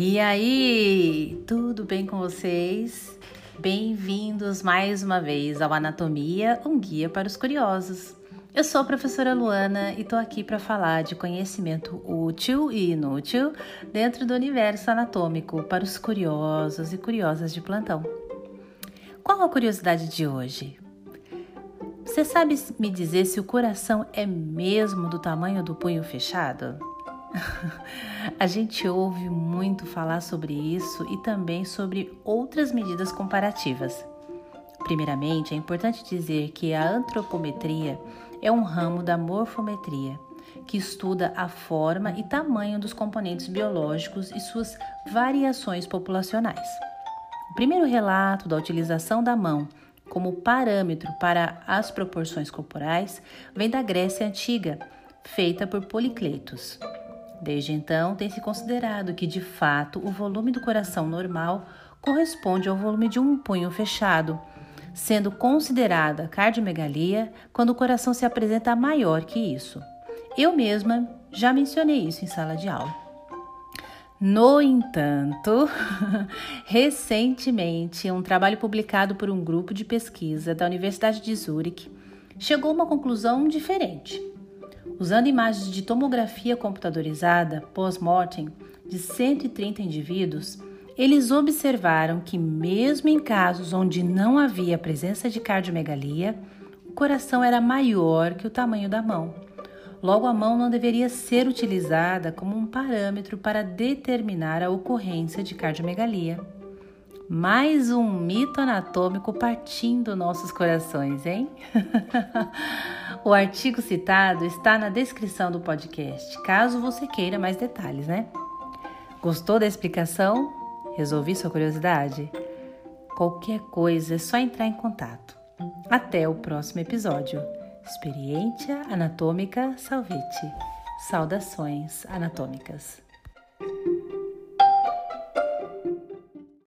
E aí, tudo bem com vocês? Bem-vindos mais uma vez ao Anatomia, um guia para os curiosos. Eu sou a professora Luana e estou aqui para falar de conhecimento útil e inútil dentro do universo anatômico para os curiosos e curiosas de plantão. Qual a curiosidade de hoje? Você sabe me dizer se o coração é mesmo do tamanho do punho fechado? A gente ouve muito falar sobre isso e também sobre outras medidas comparativas. Primeiramente, é importante dizer que a antropometria é um ramo da morfometria, que estuda a forma e tamanho dos componentes biológicos e suas variações populacionais. O primeiro relato da utilização da mão como parâmetro para as proporções corporais vem da Grécia Antiga, feita por Policletos. Desde então, tem se considerado que, de fato, o volume do coração normal corresponde ao volume de um punho fechado, sendo considerada cardiomegalia quando o coração se apresenta maior que isso. Eu mesma já mencionei isso em sala de aula. No entanto, recentemente, um trabalho publicado por um grupo de pesquisa da Universidade de Zurich chegou a uma conclusão diferente. Usando imagens de tomografia computadorizada pós-mortem de 130 indivíduos, eles observaram que, mesmo em casos onde não havia presença de cardiomegalia, o coração era maior que o tamanho da mão. Logo, a mão não deveria ser utilizada como um parâmetro para determinar a ocorrência de cardiomegalia. Mais um mito anatômico partindo nossos corações, hein? o artigo citado está na descrição do podcast, caso você queira mais detalhes, né? Gostou da explicação? Resolvi sua curiosidade? Qualquer coisa é só entrar em contato. Até o próximo episódio. Experiência Anatômica Salvete. Saudações anatômicas.